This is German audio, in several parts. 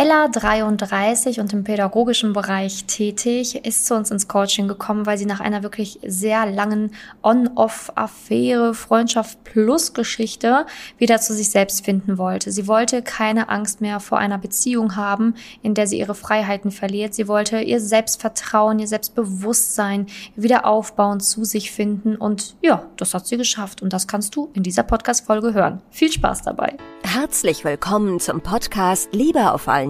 Ella, 33 und im pädagogischen Bereich tätig, ist zu uns ins Coaching gekommen, weil sie nach einer wirklich sehr langen On-Off-Affäre, Freundschaft plus Geschichte wieder zu sich selbst finden wollte. Sie wollte keine Angst mehr vor einer Beziehung haben, in der sie ihre Freiheiten verliert. Sie wollte ihr Selbstvertrauen, ihr Selbstbewusstsein wieder aufbauen, zu sich finden und ja, das hat sie geschafft und das kannst du in dieser Podcast-Folge hören. Viel Spaß dabei. Herzlich willkommen zum Podcast Liebe auf allen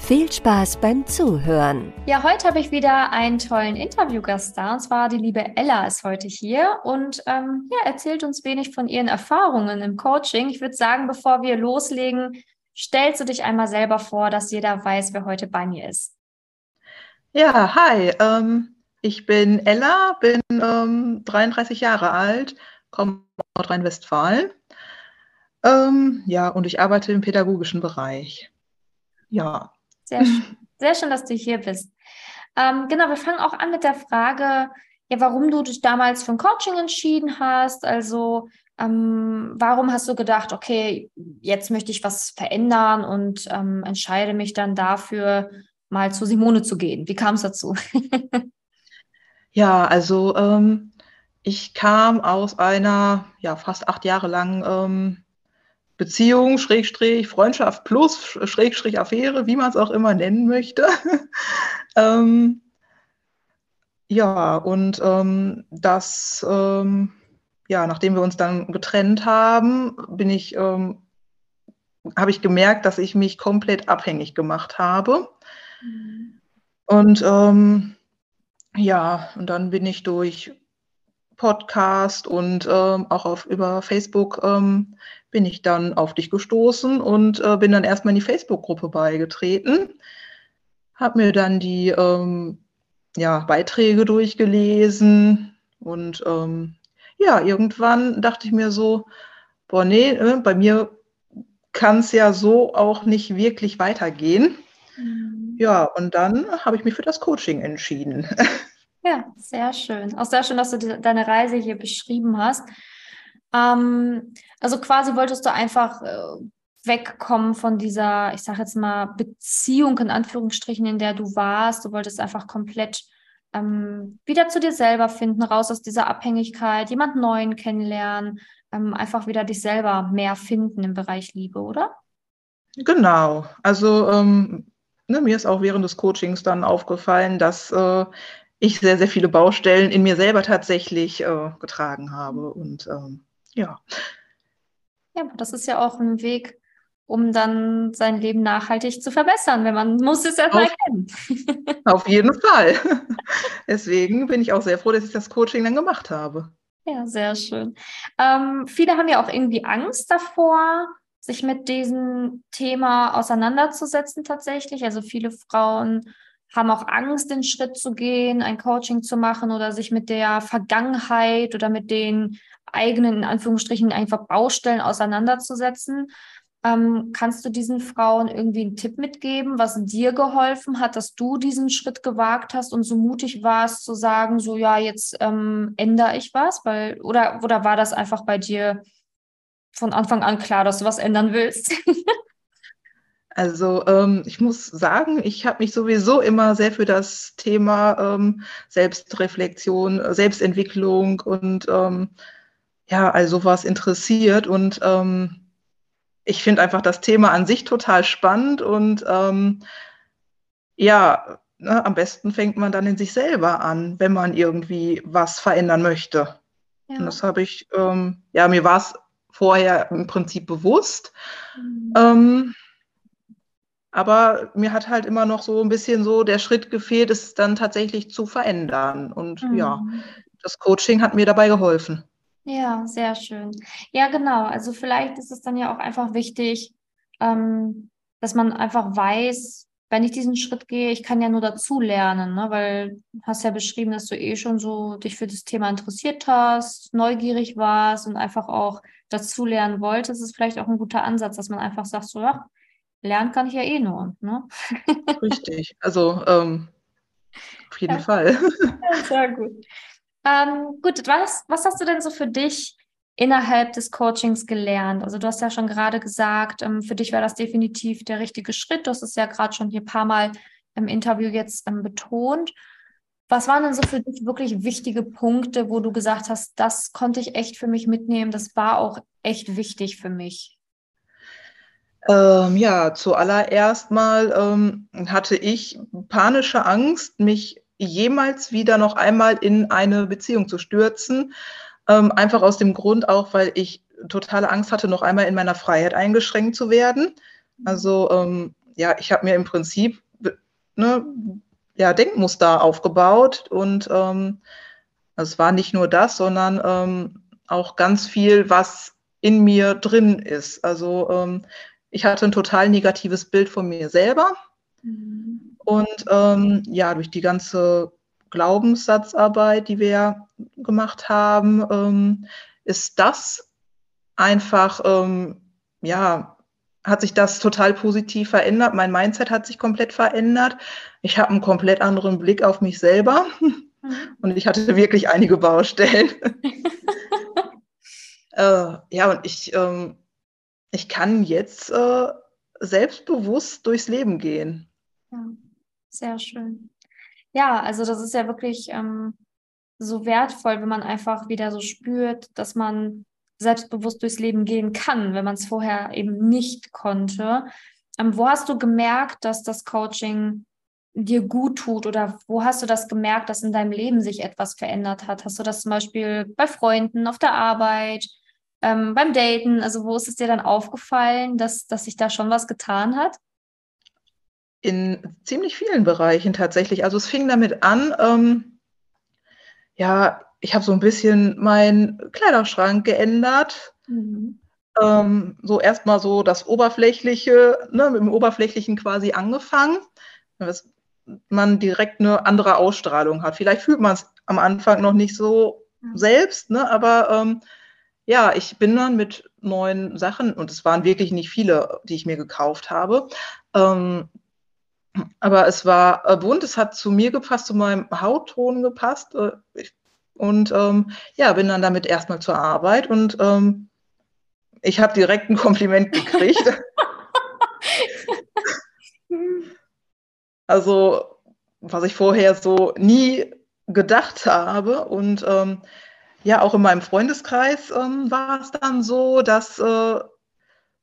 Viel Spaß beim Zuhören. Ja, heute habe ich wieder einen tollen Interviewgast da. Und zwar die liebe Ella ist heute hier und ähm, ja, erzählt uns wenig von ihren Erfahrungen im Coaching. Ich würde sagen, bevor wir loslegen, stellst du dich einmal selber vor, dass jeder weiß, wer heute bei mir ist. Ja, hi. Ähm, ich bin Ella, bin ähm, 33 Jahre alt, komme aus Nordrhein-Westfalen. Ähm, ja, und ich arbeite im pädagogischen Bereich. Ja, sehr schön. Sehr schön, dass du hier bist. Ähm, genau, wir fangen auch an mit der Frage, ja, warum du dich damals für ein Coaching entschieden hast. Also, ähm, warum hast du gedacht, okay, jetzt möchte ich was verändern und ähm, entscheide mich dann dafür, mal zu Simone zu gehen? Wie kam es dazu? ja, also ähm, ich kam aus einer ja fast acht Jahre lang ähm, Beziehung, Schrägstrich, Freundschaft plus, Schrägstrich, Affäre, wie man es auch immer nennen möchte. ähm, ja, und ähm, das, ähm, ja, nachdem wir uns dann getrennt haben, bin ich, ähm, habe ich gemerkt, dass ich mich komplett abhängig gemacht habe. Mhm. Und ähm, ja, und dann bin ich durch Podcast und ähm, auch auf, über Facebook ähm, bin ich dann auf dich gestoßen und äh, bin dann erstmal in die Facebook-Gruppe beigetreten, habe mir dann die ähm, ja, Beiträge durchgelesen und ähm, ja, irgendwann dachte ich mir so, boah, nee, äh, bei mir kann es ja so auch nicht wirklich weitergehen. Mhm. Ja, und dann habe ich mich für das Coaching entschieden. Ja, sehr schön. Auch sehr schön, dass du die, deine Reise hier beschrieben hast. Ähm, also quasi wolltest du einfach äh, wegkommen von dieser, ich sage jetzt mal, Beziehung in Anführungsstrichen, in der du warst. Du wolltest einfach komplett ähm, wieder zu dir selber finden, raus aus dieser Abhängigkeit, jemand Neuen kennenlernen, ähm, einfach wieder dich selber mehr finden im Bereich Liebe, oder? Genau. Also ähm, ne, mir ist auch während des Coachings dann aufgefallen, dass äh, ich sehr, sehr viele Baustellen in mir selber tatsächlich äh, getragen habe. Und ähm, ja. Ja, das ist ja auch ein Weg, um dann sein Leben nachhaltig zu verbessern, wenn man muss es erstmal erkennen. Auf jeden Fall. Deswegen bin ich auch sehr froh, dass ich das Coaching dann gemacht habe. Ja, sehr schön. Ähm, viele haben ja auch irgendwie Angst davor, sich mit diesem Thema auseinanderzusetzen tatsächlich. Also viele Frauen haben auch Angst, den Schritt zu gehen, ein Coaching zu machen oder sich mit der Vergangenheit oder mit den eigenen, in Anführungsstrichen, einfach Baustellen auseinanderzusetzen. Ähm, kannst du diesen Frauen irgendwie einen Tipp mitgeben, was dir geholfen hat, dass du diesen Schritt gewagt hast und so mutig warst zu sagen, so ja, jetzt ähm, ändere ich was? Weil, oder, oder war das einfach bei dir von Anfang an klar, dass du was ändern willst? Also ähm, ich muss sagen, ich habe mich sowieso immer sehr für das Thema ähm, Selbstreflexion, Selbstentwicklung und ähm, ja, also sowas interessiert. Und ähm, ich finde einfach das Thema an sich total spannend und ähm, ja, ne, am besten fängt man dann in sich selber an, wenn man irgendwie was verändern möchte. Ja. Und das habe ich, ähm, ja, mir war es vorher im Prinzip bewusst. Mhm. Aber mir hat halt immer noch so ein bisschen so der Schritt gefehlt, es dann tatsächlich zu verändern. Und mhm. ja, das Coaching hat mir dabei geholfen. Ja, sehr schön. Ja, genau. Also vielleicht ist es dann ja auch einfach wichtig, ähm, dass man einfach weiß, wenn ich diesen Schritt gehe, ich kann ja nur dazu lernen, ne? weil du hast ja beschrieben, dass du eh schon so dich für das Thema interessiert hast, neugierig warst und einfach auch dazu lernen wolltest, ist vielleicht auch ein guter Ansatz, dass man einfach sagt, so, ja, lernen kann ich ja eh nur. Ne? Richtig, also ähm, auf jeden ja. Fall. sehr gut. Ähm, gut, was, was hast du denn so für dich innerhalb des Coachings gelernt? Also du hast ja schon gerade gesagt, ähm, für dich war das definitiv der richtige Schritt. Du hast es ja gerade schon hier ein paar Mal im Interview jetzt ähm, betont. Was waren denn so für dich wirklich wichtige Punkte, wo du gesagt hast, das konnte ich echt für mich mitnehmen, das war auch echt wichtig für mich? Ähm, ja, zuallererst mal ähm, hatte ich panische Angst, mich jemals wieder noch einmal in eine Beziehung zu stürzen, ähm, einfach aus dem Grund auch, weil ich totale Angst hatte, noch einmal in meiner Freiheit eingeschränkt zu werden. Also ähm, ja, ich habe mir im Prinzip ne, ja, Denkmuster aufgebaut und ähm, es war nicht nur das, sondern ähm, auch ganz viel, was in mir drin ist. Also ähm, ich hatte ein total negatives Bild von mir selber. Mhm. Und ähm, ja, durch die ganze Glaubenssatzarbeit, die wir gemacht haben, ähm, ist das einfach, ähm, ja, hat sich das total positiv verändert. Mein Mindset hat sich komplett verändert. Ich habe einen komplett anderen Blick auf mich selber mhm. und ich hatte wirklich einige Baustellen. äh, ja, und ich, ähm, ich kann jetzt äh, selbstbewusst durchs Leben gehen. Ja, sehr schön. Ja, also das ist ja wirklich ähm, so wertvoll, wenn man einfach wieder so spürt, dass man selbstbewusst durchs Leben gehen kann, wenn man es vorher eben nicht konnte. Ähm, wo hast du gemerkt, dass das Coaching dir gut tut oder wo hast du das gemerkt, dass in deinem Leben sich etwas verändert hat? Hast du das zum Beispiel bei Freunden, auf der Arbeit, ähm, beim Daten? Also wo ist es dir dann aufgefallen, dass, dass sich da schon was getan hat? In ziemlich vielen Bereichen tatsächlich. Also es fing damit an, ähm, ja, ich habe so ein bisschen meinen Kleiderschrank geändert. Mhm. Ähm, so erstmal so das Oberflächliche, ne, mit dem Oberflächlichen quasi angefangen, dass man direkt eine andere Ausstrahlung hat. Vielleicht fühlt man es am Anfang noch nicht so mhm. selbst, ne, aber ähm, ja, ich bin dann mit neuen Sachen, und es waren wirklich nicht viele, die ich mir gekauft habe, ähm, aber es war äh, bunt, es hat zu mir gepasst, zu meinem Hautton gepasst. Äh, und ähm, ja, bin dann damit erstmal zur Arbeit und ähm, ich habe direkt ein Kompliment gekriegt. also, was ich vorher so nie gedacht habe. Und ähm, ja, auch in meinem Freundeskreis ähm, war es dann so, dass äh,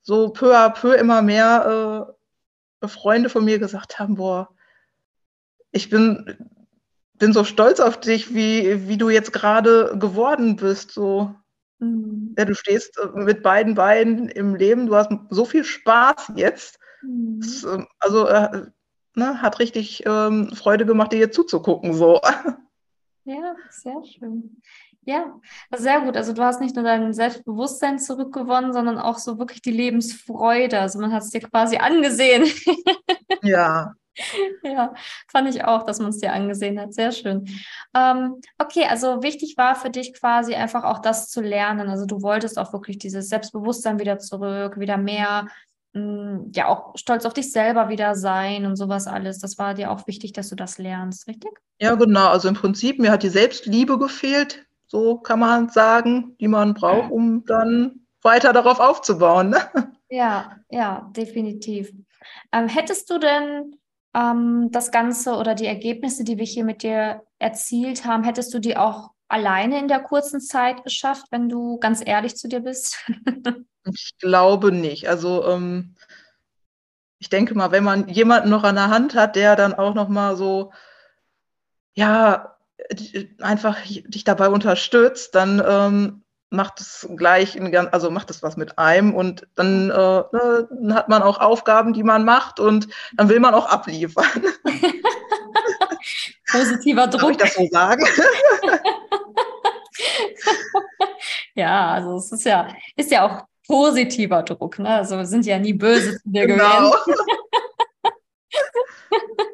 so peu à peu immer mehr äh, Freunde von mir gesagt haben, boah, ich bin, bin so stolz auf dich, wie, wie du jetzt gerade geworden bist. So. Mhm. Ja, du stehst äh, mit beiden Beinen im Leben, du hast so viel Spaß jetzt. Mhm. Das, ähm, also äh, ne, hat richtig ähm, Freude gemacht, dir zuzugucken. So. Ja, sehr schön. Ja, sehr gut. Also du hast nicht nur dein Selbstbewusstsein zurückgewonnen, sondern auch so wirklich die Lebensfreude. Also man hat es dir quasi angesehen. Ja. ja, fand ich auch, dass man es dir angesehen hat. Sehr schön. Ähm, okay, also wichtig war für dich quasi einfach auch das zu lernen. Also du wolltest auch wirklich dieses Selbstbewusstsein wieder zurück, wieder mehr, mh, mm, ja auch stolz auf dich selber wieder sein und sowas alles. Das war dir auch wichtig, dass du das lernst, richtig? Ja, genau. Also im Prinzip, mir hat die Selbstliebe gefehlt so kann man sagen, die man braucht, um dann weiter darauf aufzubauen. Ne? Ja, ja, definitiv. Ähm, hättest du denn ähm, das Ganze oder die Ergebnisse, die wir hier mit dir erzielt haben, hättest du die auch alleine in der kurzen Zeit geschafft, wenn du ganz ehrlich zu dir bist? ich glaube nicht. Also ähm, ich denke mal, wenn man jemanden noch an der Hand hat, der dann auch noch mal so ja einfach dich dabei unterstützt, dann ähm, macht es gleich, in, also macht es was mit einem und dann, äh, ne, dann, hat man auch Aufgaben, die man macht und dann will man auch abliefern. Positiver Druck. Darf ich das so sagen? ja, also es ist ja, ist ja auch positiver Druck, ne? Also wir sind ja nie böse zu dir genau. gewesen.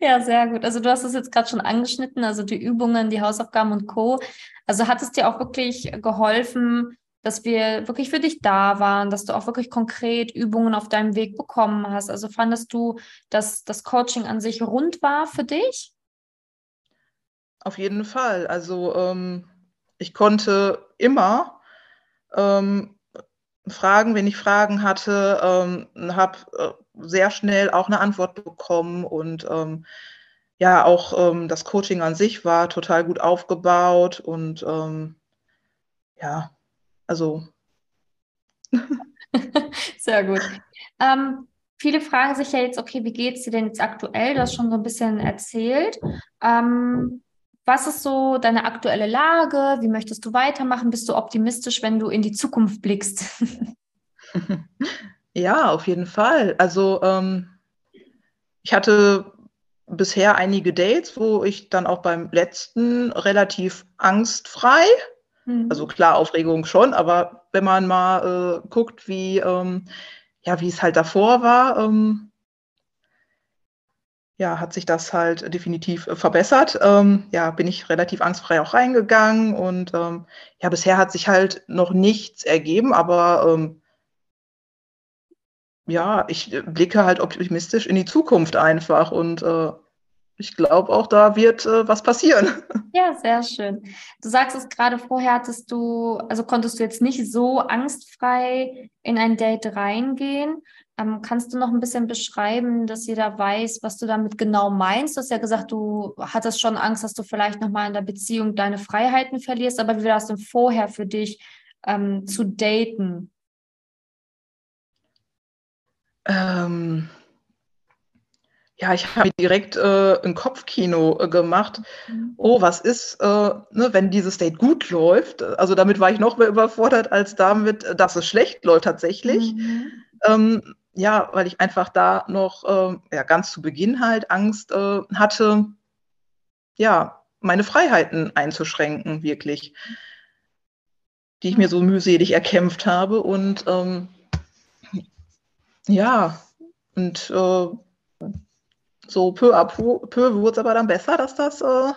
Ja, sehr gut. Also du hast es jetzt gerade schon angeschnitten, also die Übungen, die Hausaufgaben und Co. Also hat es dir auch wirklich geholfen, dass wir wirklich für dich da waren, dass du auch wirklich konkret Übungen auf deinem Weg bekommen hast. Also fandest du, dass das Coaching an sich rund war für dich? Auf jeden Fall. Also ähm, ich konnte immer ähm, fragen, wenn ich Fragen hatte, ähm, habe äh, sehr schnell auch eine Antwort bekommen und ähm, ja, auch ähm, das Coaching an sich war total gut aufgebaut und ähm, ja, also. Sehr gut. Ähm, viele fragen sich ja jetzt, okay, wie geht es dir denn jetzt aktuell? Du hast schon so ein bisschen erzählt. Ähm, was ist so deine aktuelle Lage? Wie möchtest du weitermachen? Bist du optimistisch, wenn du in die Zukunft blickst? ja, auf jeden Fall. Also ähm, ich hatte bisher einige Dates, wo ich dann auch beim letzten relativ angstfrei Mhm. Also klar, Aufregung schon, aber wenn man mal äh, guckt, wie, ähm, ja, wie es halt davor war, ähm, ja, hat sich das halt definitiv äh, verbessert. Ähm, ja, bin ich relativ angstfrei auch reingegangen und ähm, ja, bisher hat sich halt noch nichts ergeben, aber ähm, ja, ich äh, blicke halt optimistisch in die Zukunft einfach und äh, ich glaube auch, da wird äh, was passieren. Ja, sehr schön. Du sagst es gerade vorher, hattest du, also konntest du jetzt nicht so angstfrei in ein Date reingehen. Ähm, kannst du noch ein bisschen beschreiben, dass jeder weiß, was du damit genau meinst? Du hast ja gesagt, du hattest schon Angst, dass du vielleicht nochmal in der Beziehung deine Freiheiten verlierst, aber wie war das denn vorher für dich ähm, zu daten? Ähm ja, ich habe direkt äh, ein Kopfkino äh, gemacht. Mhm. Oh, was ist, äh, ne, wenn dieses Date gut läuft? Also damit war ich noch mehr überfordert als damit, dass es schlecht läuft tatsächlich. Mhm. Ähm, ja, weil ich einfach da noch ähm, ja, ganz zu Beginn halt Angst äh, hatte, ja, meine Freiheiten einzuschränken, wirklich, die ich mir so mühselig erkämpft habe. Und ähm, ja, und äh, so peu à peu, peu wurde es aber dann besser, dass das, äh,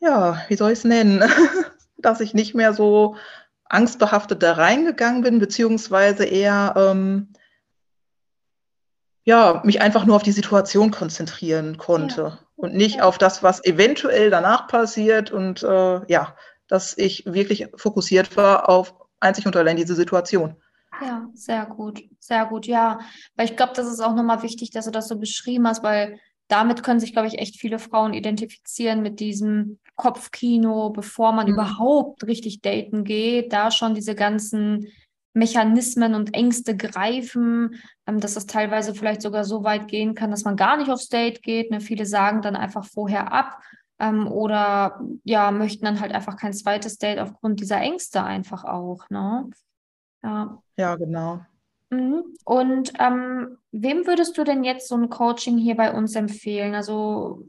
ja, wie soll ich es nennen, dass ich nicht mehr so angstbehaftet da reingegangen bin, beziehungsweise eher ähm, ja, mich einfach nur auf die Situation konzentrieren konnte ja. und nicht ja. auf das, was eventuell danach passiert und äh, ja, dass ich wirklich fokussiert war auf einzig und allein diese Situation. Ja, sehr gut, sehr gut, ja. Weil ich glaube, das ist auch nochmal wichtig, dass du das so beschrieben hast, weil damit können sich, glaube ich, echt viele Frauen identifizieren mit diesem Kopfkino, bevor man mhm. überhaupt richtig daten geht, da schon diese ganzen Mechanismen und Ängste greifen, ähm, dass es teilweise vielleicht sogar so weit gehen kann, dass man gar nicht aufs Date geht. Ne? Viele sagen dann einfach vorher ab ähm, oder ja, möchten dann halt einfach kein zweites Date aufgrund dieser Ängste einfach auch. Ne? Ja. Ja, genau. Mhm. Und ähm, wem würdest du denn jetzt so ein Coaching hier bei uns empfehlen? Also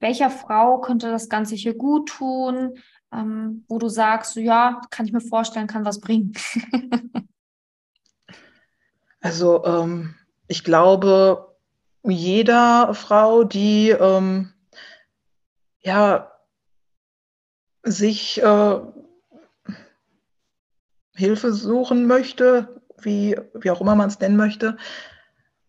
welcher Frau könnte das Ganze hier gut tun, ähm, wo du sagst, so, ja, kann ich mir vorstellen, kann was bringen? also ähm, ich glaube, jeder Frau, die ähm, ja sich äh, Hilfe suchen möchte, wie, wie auch immer man es nennen möchte,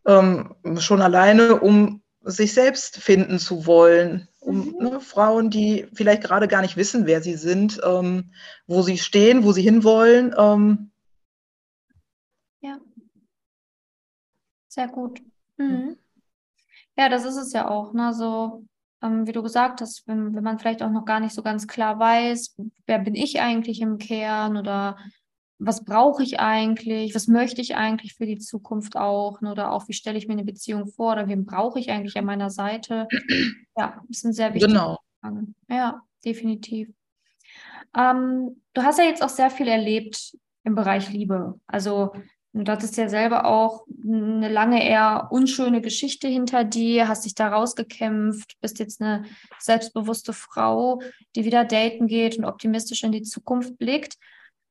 ähm, schon alleine, um sich selbst finden zu wollen, um mhm. ne, Frauen, die vielleicht gerade gar nicht wissen, wer sie sind, ähm, wo sie stehen, wo sie hinwollen. Ähm. Ja, sehr gut. Mhm. Ja, das ist es ja auch. Ne? So, ähm, wie du gesagt hast, wenn, wenn man vielleicht auch noch gar nicht so ganz klar weiß, wer bin ich eigentlich im Kern oder was brauche ich eigentlich, was möchte ich eigentlich für die Zukunft auch, oder auch, wie stelle ich mir eine Beziehung vor, oder wen brauche ich eigentlich an meiner Seite? Ja, das sind sehr wichtige genau. Fragen. Ja, definitiv. Ähm, du hast ja jetzt auch sehr viel erlebt im Bereich Liebe. Also du hattest ja selber auch eine lange eher unschöne Geschichte hinter dir, hast dich da rausgekämpft, bist jetzt eine selbstbewusste Frau, die wieder daten geht und optimistisch in die Zukunft blickt.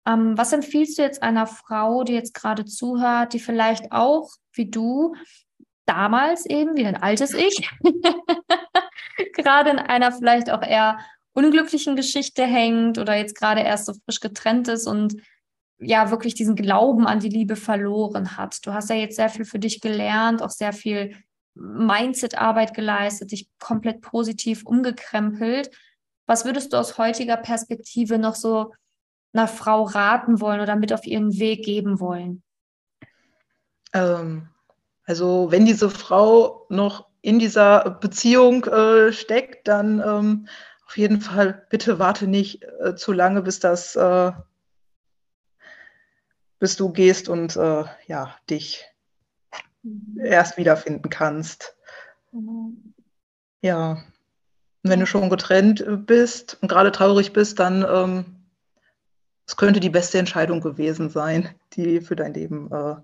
Ähm, was empfiehlst du jetzt einer Frau, die jetzt gerade zuhört, die vielleicht auch wie du damals eben, wie ein altes Ich, gerade in einer vielleicht auch eher unglücklichen Geschichte hängt oder jetzt gerade erst so frisch getrennt ist und ja wirklich diesen Glauben an die Liebe verloren hat. Du hast ja jetzt sehr viel für dich gelernt, auch sehr viel Mindset-Arbeit geleistet, dich komplett positiv umgekrempelt. Was würdest du aus heutiger Perspektive noch so einer Frau raten wollen oder mit auf ihren Weg geben wollen? Ähm, also wenn diese Frau noch in dieser Beziehung äh, steckt, dann ähm, auf jeden Fall bitte warte nicht äh, zu lange, bis das, äh, bis du gehst und äh, ja dich mhm. erst wiederfinden kannst. Mhm. Ja. Und wenn du schon getrennt bist und gerade traurig bist, dann ähm, es könnte die beste Entscheidung gewesen sein, die für dein Leben äh,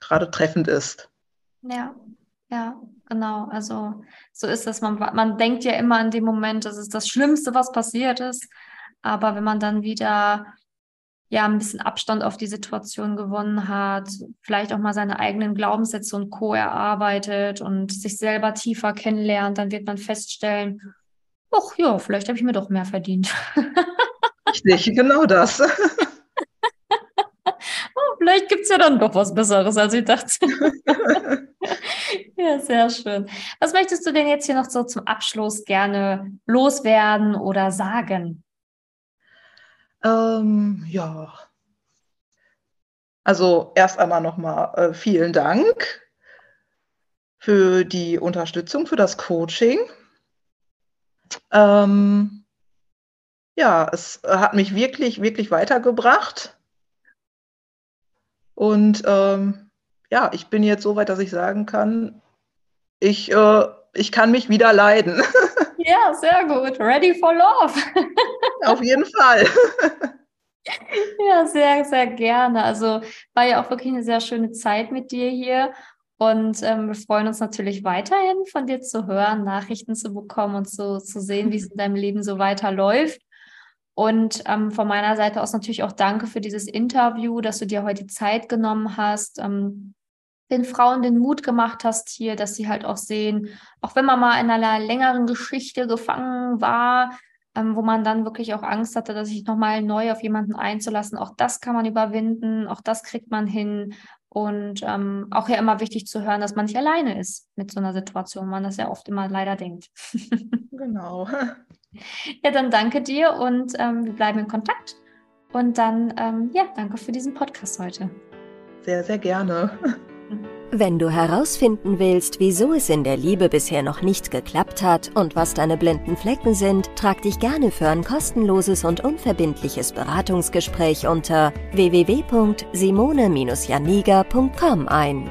gerade treffend ist. Ja, ja, genau. Also so ist es. Man, man denkt ja immer in dem Moment, das ist das Schlimmste, was passiert ist. Aber wenn man dann wieder ja ein bisschen Abstand auf die Situation gewonnen hat, vielleicht auch mal seine eigenen Glaubenssätze und Co. erarbeitet und sich selber tiefer kennenlernt, dann wird man feststellen, ach ja, vielleicht habe ich mir doch mehr verdient. Richtig, genau das. oh, vielleicht gibt es ja dann doch was Besseres, als ich dachte. ja, sehr schön. Was möchtest du denn jetzt hier noch so zum Abschluss gerne loswerden oder sagen? Ähm, ja. Also erst einmal nochmal äh, vielen Dank für die Unterstützung, für das Coaching. Ähm, ja, es hat mich wirklich, wirklich weitergebracht. Und ähm, ja, ich bin jetzt so weit, dass ich sagen kann, ich, äh, ich kann mich wieder leiden. Ja, sehr gut. Ready for love. Auf jeden Fall. Ja, sehr, sehr gerne. Also war ja auch wirklich eine sehr schöne Zeit mit dir hier. Und ähm, wir freuen uns natürlich weiterhin von dir zu hören, Nachrichten zu bekommen und so, zu sehen, wie es in deinem Leben so weiterläuft. Und ähm, von meiner Seite aus natürlich auch danke für dieses Interview, dass du dir heute Zeit genommen hast, ähm, den Frauen den Mut gemacht hast hier, dass sie halt auch sehen, auch wenn man mal in einer längeren Geschichte gefangen war, ähm, wo man dann wirklich auch Angst hatte, dass sich nochmal neu auf jemanden einzulassen, auch das kann man überwinden, auch das kriegt man hin. Und ähm, auch ja immer wichtig zu hören, dass man nicht alleine ist mit so einer Situation, man das ja oft immer leider denkt. genau. Ja, dann danke dir und ähm, wir bleiben in Kontakt. Und dann, ähm, ja, danke für diesen Podcast heute. Sehr, sehr gerne. Wenn du herausfinden willst, wieso es in der Liebe bisher noch nicht geklappt hat und was deine blinden Flecken sind, trag dich gerne für ein kostenloses und unverbindliches Beratungsgespräch unter www.simone-janiga.com ein.